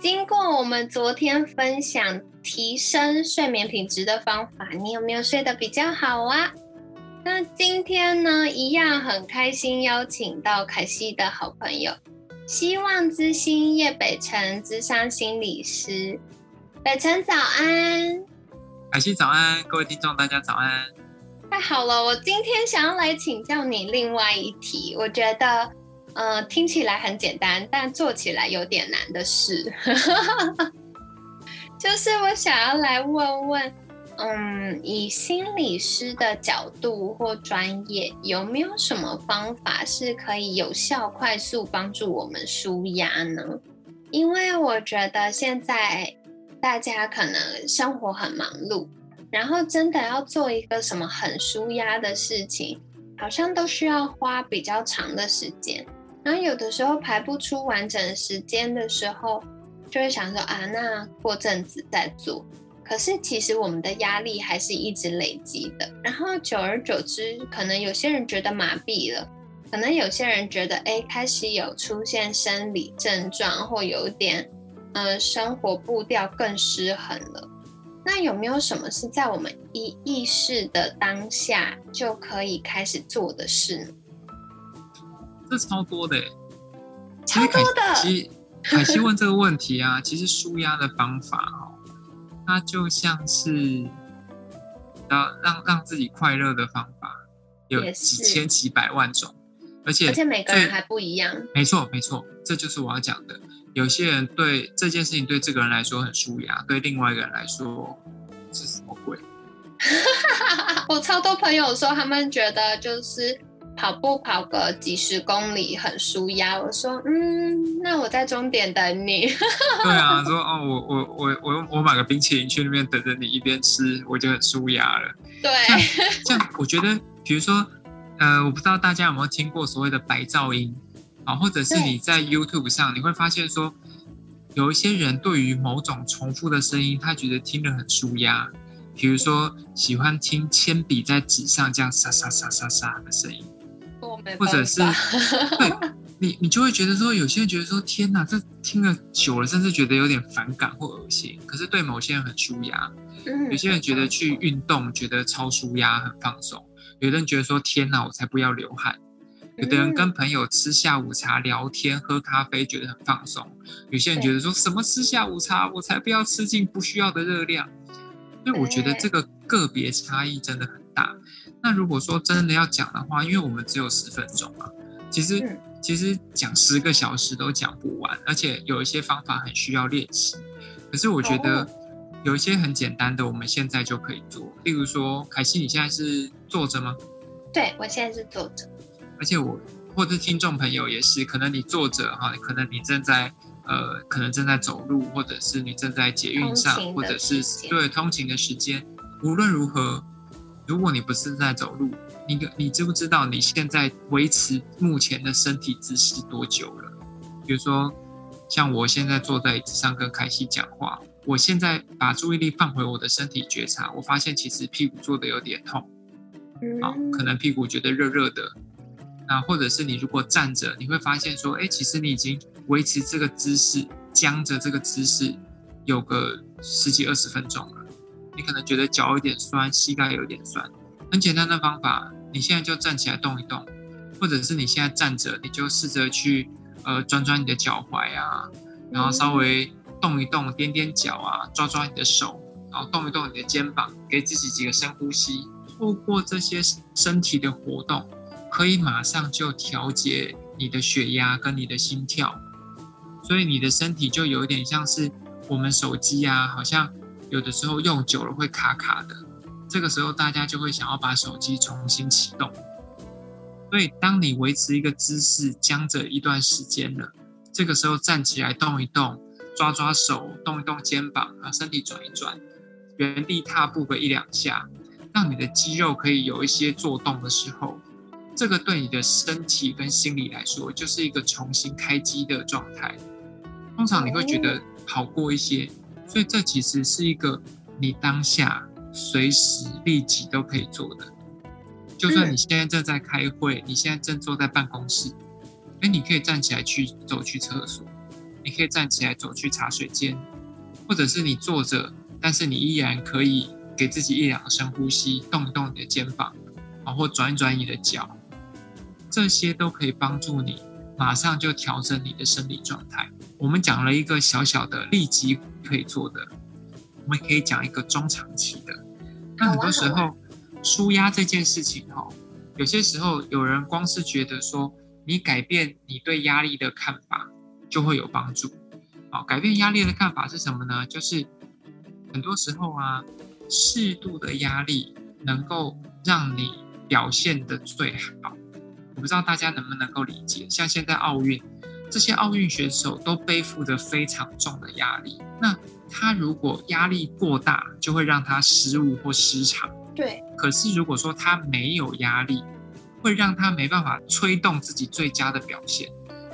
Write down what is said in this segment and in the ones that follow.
经过我们昨天分享提升睡眠品质的方法，你有没有睡得比较好啊？那今天呢，一样很开心邀请到凯西的好朋友，希望之星叶北辰智商心理师。北辰早安，凯西早安，各位听众大家早安。太好了，我今天想要来请教你另外一题，我觉得。呃，听起来很简单，但做起来有点难的事，就是我想要来问问，嗯，以心理师的角度或专业，有没有什么方法是可以有效、快速帮助我们舒压呢？因为我觉得现在大家可能生活很忙碌，然后真的要做一个什么很舒压的事情，好像都需要花比较长的时间。然后有的时候排不出完整时间的时候，就会想说啊，那过阵子再做。可是其实我们的压力还是一直累积的。然后久而久之，可能有些人觉得麻痹了，可能有些人觉得哎，开始有出现生理症状，或有点呃生活步调更失衡了。那有没有什么是在我们意意识的当下就可以开始做的事呢？这超多的，超多的。其实凯西问这个问题啊，其实舒压的方法哦，它就像是要让让自己快乐的方法，有几千几百万种，而且而且每个人还不一样。没错没错，这就是我要讲的。有些人对这件事情对这个人来说很舒压，对另外一个人来说是什么鬼？我超多朋友说，他们觉得就是。跑步跑个几十公里很舒压，我说嗯，那我在终点等你。对啊，说哦，我我我我我买个冰淇淋去那边等着你，一边吃我就很舒压了。对，这样我觉得，比如说，呃，我不知道大家有没有听过所谓的白噪音啊，或者是你在 YouTube 上，你会发现说，有一些人对于某种重复的声音，他觉得听着很舒压，比如说喜欢听铅笔在纸上这样沙沙沙沙沙的声音。或者是对 你，你就会觉得说，有些人觉得说，天哪，这听了久了，甚至觉得有点反感或恶心。可是对某些人很舒压，有些人觉得去运动觉得超舒压很放松，有的人觉得说，天哪，我才不要流汗。有的人跟朋友吃下午茶聊天喝咖啡觉得很放松，有些人觉得说什么吃下午茶，我才不要吃进不需要的热量。所以我觉得这个个别差异真的很大。那如果说真的要讲的话，因为我们只有十分钟嘛，其实其实讲十个小时都讲不完，而且有一些方法很需要练习。可是我觉得有一些很简单的，我们现在就可以做。例如说，凯西，你现在是坐着吗？对，我现在是坐着。而且我或者听众朋友也是，可能你坐着哈，可能你正在呃，可能正在走路，或者是你正在捷运上，或者是对通勤的时间，无论如何。如果你不是在走路，你你知不知道你现在维持目前的身体姿势多久了？比如说，像我现在坐在椅子上跟凯西讲话，我现在把注意力放回我的身体觉察，我发现其实屁股坐的有点痛，好，可能屁股觉得热热的。那或者是你如果站着，你会发现说，哎，其实你已经维持这个姿势，僵着这个姿势有个十几二十分钟了。你可能觉得脚有点酸，膝盖有点酸，很简单的方法，你现在就站起来动一动，或者是你现在站着，你就试着去呃转转你的脚踝啊，然后稍微动一动，踮踮脚啊，抓抓你的手，然后动一动你的肩膀，给自己几个深呼吸。透过这些身体的活动，可以马上就调节你的血压跟你的心跳，所以你的身体就有一点像是我们手机啊，好像。有的时候用久了会卡卡的，这个时候大家就会想要把手机重新启动。所以，当你维持一个姿势僵着一段时间了，这个时候站起来动一动，抓抓手，动一动肩膀，啊，身体转一转，原地踏步个一两下，让你的肌肉可以有一些做动的时候，这个对你的身体跟心理来说，就是一个重新开机的状态。通常你会觉得好过一些，所以这其实是一个你当下随时立即都可以做的。就算你现在正在开会，你现在正坐在办公室，哎，你可以站起来去走去厕所，你可以站起来走去茶水间，或者是你坐着，但是你依然可以给自己一两个深呼吸，动一动你的肩膀，啊，或转一转你的脚，这些都可以帮助你马上就调整你的生理状态。我们讲了一个小小的立即可以做的，我们可以讲一个中长期的。那很多时候。舒压这件事情，哈，有些时候有人光是觉得说，你改变你对压力的看法就会有帮助。好，改变压力的看法是什么呢？就是很多时候啊，适度的压力能够让你表现的最好。我不知道大家能不能够理解，像现在奥运，这些奥运选手都背负着非常重的压力，那他如果压力过大，就会让他失误或失常。对，可是如果说他没有压力，会让他没办法吹动自己最佳的表现，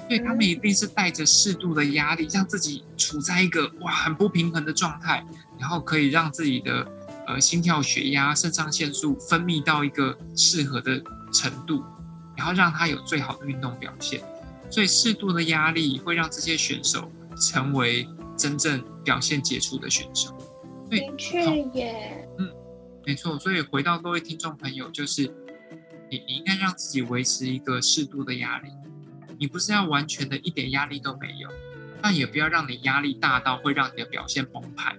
所以他们一定是带着适度的压力，让自己处在一个哇很不平衡的状态，然后可以让自己的呃心跳、血压、肾上腺素分泌到一个适合的程度，然后让他有最好的运动表现。所以适度的压力会让这些选手成为真正表现杰出的选手。明确耶，嗯。没错，所以回到各位听众朋友，就是你你应该让自己维持一个适度的压力，你不是要完全的一点压力都没有，但也不要让你压力大到会让你的表现崩盘。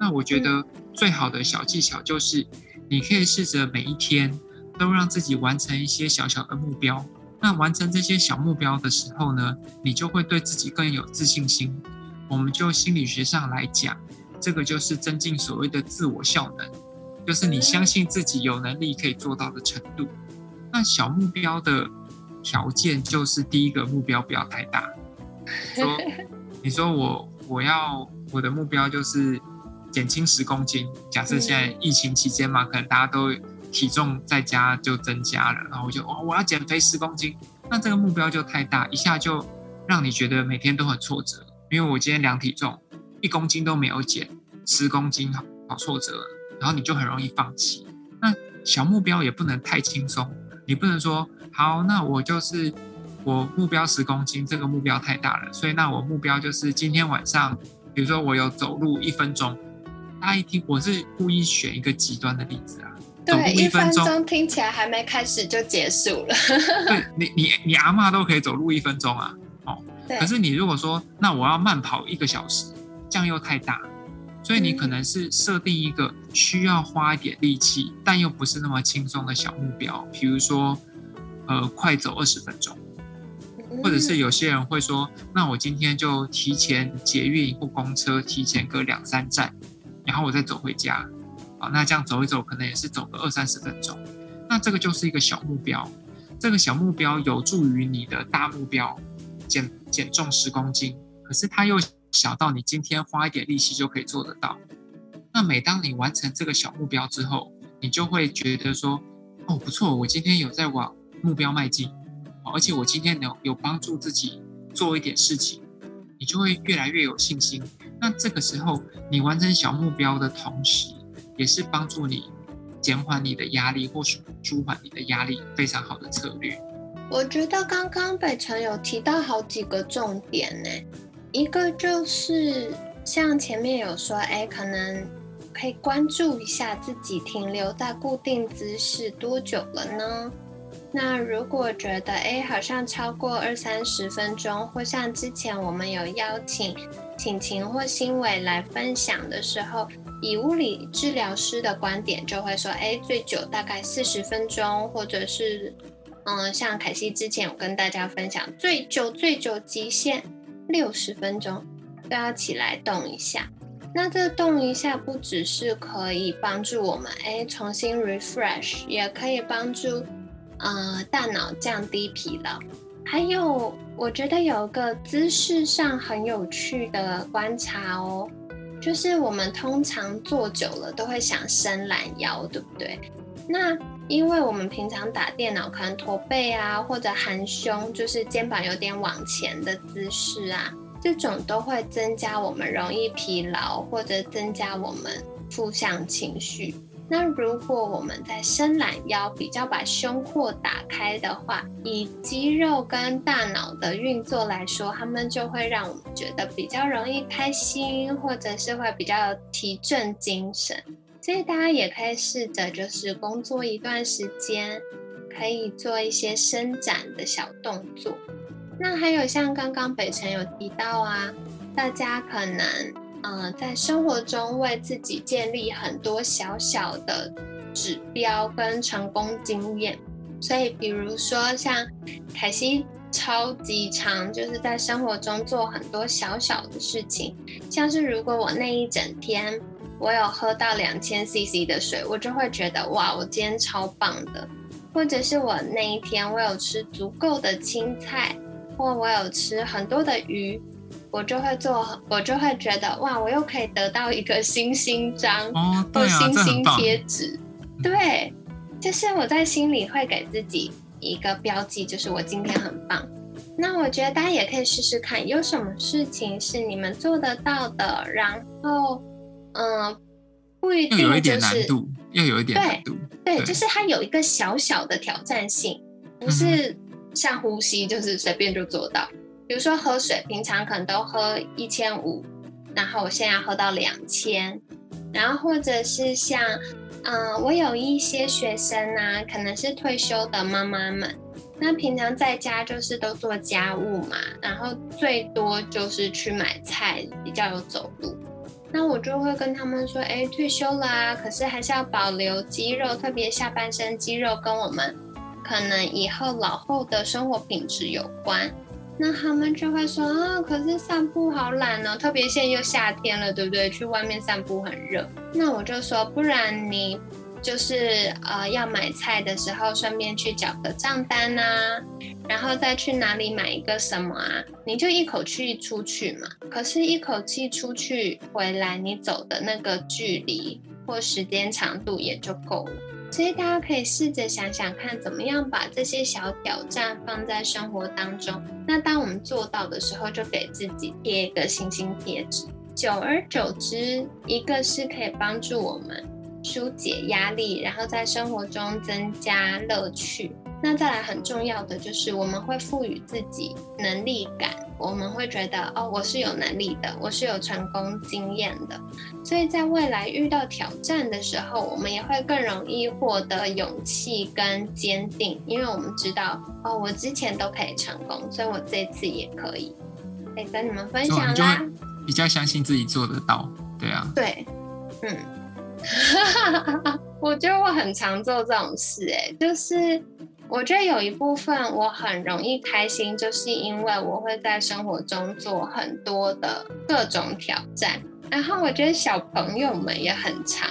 那我觉得最好的小技巧就是，你可以试着每一天都让自己完成一些小小的目标。那完成这些小目标的时候呢，你就会对自己更有自信心。我们就心理学上来讲，这个就是增进所谓的自我效能。就是你相信自己有能力可以做到的程度。那小目标的条件就是第一个目标不要太大。说，你说我我要我的目标就是减轻十公斤。假设现在疫情期间嘛，可能大家都体重在家就增加了，然后我就哦我要减肥十公斤。那这个目标就太大，一下就让你觉得每天都很挫折。因为我今天量体重一公斤都没有减，十公斤好好挫折。然后你就很容易放弃。那小目标也不能太轻松，你不能说好，那我就是我目标十公斤，这个目标太大了，所以那我目标就是今天晚上，比如说我有走路一分钟。大家一听，我是故意选一个极端的例子啊。对，一分钟听起来还没开始就结束了。对你，你你阿妈都可以走路一分钟啊。哦。可是你如果说，那我要慢跑一个小时，这样又太大。所以你可能是设定一个需要花一点力气，但又不是那么轻松的小目标，比如说，呃，快走二十分钟，或者是有些人会说，那我今天就提前捷运或公车提前个两三站，然后我再走回家，啊，那这样走一走可能也是走个二三十分钟，那这个就是一个小目标，这个小目标有助于你的大目标，减减重十公斤，可是它又。小到你今天花一点力气就可以做得到。那每当你完成这个小目标之后，你就会觉得说：“哦，不错，我今天有在往目标迈进，而且我今天能有帮助自己做一点事情，你就会越来越有信心。那这个时候，你完成小目标的同时，也是帮助你减缓你的压力或舒舒缓你的压力非常好的策略。我觉得刚刚北辰有提到好几个重点呢。一个就是像前面有说，哎，可能可以关注一下自己停留在固定姿势多久了呢？那如果觉得哎，好像超过二三十分钟，或像之前我们有邀请晴晴或新伟来分享的时候，以物理治疗师的观点就会说，哎，最久大概四十分钟，或者是嗯，像凯西之前有跟大家分享，最久最久极限。六十分钟都要起来动一下，那这动一下不只是可以帮助我们哎重新 refresh，也可以帮助呃大脑降低疲劳，还有，我觉得有个姿势上很有趣的观察哦，就是我们通常坐久了都会想伸懒腰，对不对？那因为我们平常打电脑可能驼背啊，或者含胸，就是肩膀有点往前的姿势啊，这种都会增加我们容易疲劳，或者增加我们负向情绪。那如果我们在伸懒腰，比较把胸廓打开的话，以肌肉跟大脑的运作来说，他们就会让我们觉得比较容易开心，或者是会比较提振精神。所以大家也可以试着，就是工作一段时间，可以做一些伸展的小动作。那还有像刚刚北辰有提到啊，大家可能。嗯，在生活中为自己建立很多小小的指标跟成功经验，所以比如说像凯西超级长，就是在生活中做很多小小的事情，像是如果我那一整天我有喝到两千 CC 的水，我就会觉得哇，我今天超棒的；或者是我那一天我有吃足够的青菜，或我有吃很多的鱼。我就会做，我就会觉得哇，我又可以得到一个星星章或星星贴纸，对，就是我在心里会给自己一个标记，就是我今天很棒。那我觉得大家也可以试试看，有什么事情是你们做得到的，然后嗯，不一定就是要有一点难度，对，就是它有一个小小的挑战性，不是像呼吸，就是随便就做到。比如说喝水，平常可能都喝一千五，然后我现在喝到两千，然后或者是像，嗯，我有一些学生啊，可能是退休的妈妈们，那平常在家就是都做家务嘛，然后最多就是去买菜，比较有走路，那我就会跟他们说，哎，退休了啊，可是还是要保留肌肉，特别下半身肌肉跟我们可能以后老后的生活品质有关。那他们就会说啊，可是散步好懒哦，特别现在又夏天了，对不对？去外面散步很热。那我就说，不然你就是呃要买菜的时候，顺便去缴个账单啊，然后再去哪里买一个什么啊，你就一口气出去嘛。可是，一口气出去回来，你走的那个距离或时间长度也就够了。所以大家可以试着想想看，怎么样把这些小挑战放在生活当中。那当我们做到的时候，就给自己贴一个星星贴纸。久而久之，一个是可以帮助我们疏解压力，然后在生活中增加乐趣。那再来很重要的就是，我们会赋予自己能力感，我们会觉得哦，我是有能力的，我是有成功经验的，所以在未来遇到挑战的时候，我们也会更容易获得勇气跟坚定，因为我们知道哦，我之前都可以成功，所以我这次也可以，可以跟你们分享啦。比较相信自己做得到，对啊，对，嗯，我觉得我很常做这种事，哎，就是。我觉得有一部分我很容易开心，就是因为我会在生活中做很多的各种挑战。然后我觉得小朋友们也很常，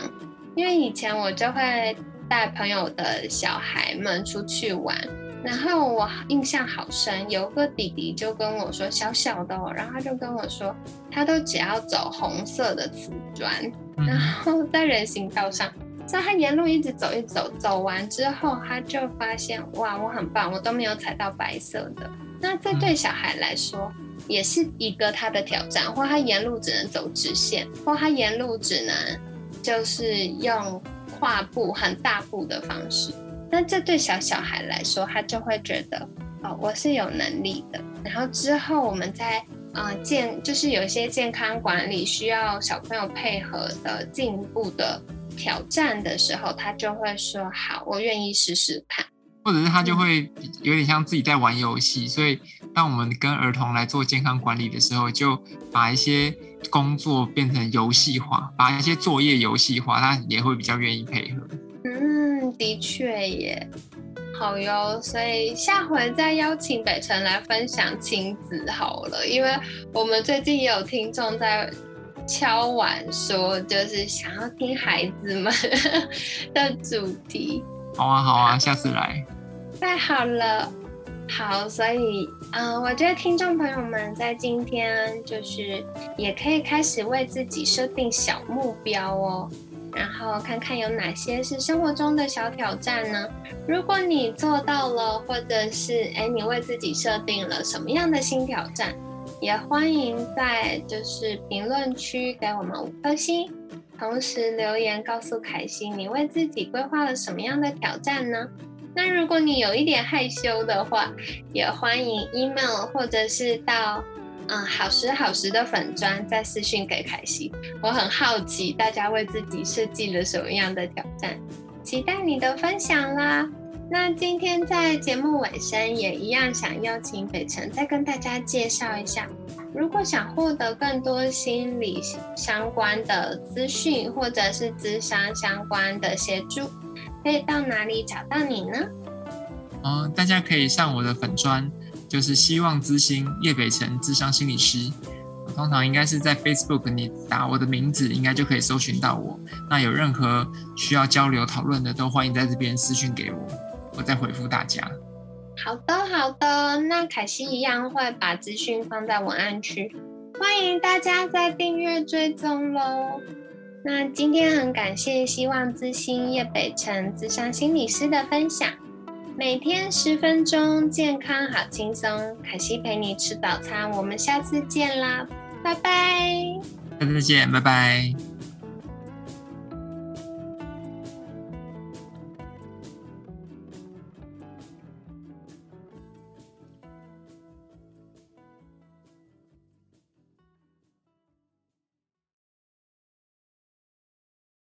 因为以前我就会带朋友的小孩们出去玩，然后我印象好深，有个弟弟就跟我说，小小的，然后他就跟我说，他都只要走红色的瓷砖，然后在人行道上。所以他沿路一直走，一走，走完之后，他就发现哇，我很棒，我都没有踩到白色的。那这对小孩来说，也是一个他的挑战，或他沿路只能走直线，或他沿路只能就是用跨步很大步的方式。那这对小小孩来说，他就会觉得哦，我是有能力的。然后之后我们在啊健，就是有一些健康管理需要小朋友配合的进一步的。挑战的时候，他就会说：“好，我愿意试试看。”或者是他就会有点像自己在玩游戏。所以，当我们跟儿童来做健康管理的时候，就把一些工作变成游戏化，把一些作业游戏化，他也会比较愿意配合。嗯，的确耶，好哟。所以下回再邀请北辰来分享亲子好了，因为我们最近也有听众在。敲碗说，就是想要听孩子们 的主题。好啊，好啊，下次来。太好了，好，所以嗯，我觉得听众朋友们在今天就是也可以开始为自己设定小目标哦，然后看看有哪些是生活中的小挑战呢？如果你做到了，或者是哎，你为自己设定了什么样的新挑战，也欢迎在就是评论区给我们五颗星，同时留言告诉凯西你为自己规划了什么样的挑战呢？那如果你有一点害羞的话，也欢迎 email 或者是到嗯好时好时的粉砖再私讯给凯西。我很好奇大家为自己设计了什么样的挑战，期待你的分享啦。那今天在节目尾声也一样想邀请北辰再跟大家介绍一下，如果想获得更多心理相关的资讯或者是智商相关的协助。可以到哪里找到你呢？嗯，大家可以上我的粉砖，就是希望之星叶北辰智商心理师。通常应该是在 Facebook，你打我的名字，应该就可以搜寻到我。那有任何需要交流讨论的，都欢迎在这边私讯给我，我再回复大家。好的，好的。那凯西一样会把资讯放在文案区，欢迎大家在订阅追踪喽。那今天很感谢希望之星叶北辰智商心理师的分享，每天十分钟，健康好轻松，凯西陪你吃早餐，我们下次见啦，拜拜，下次见，拜拜。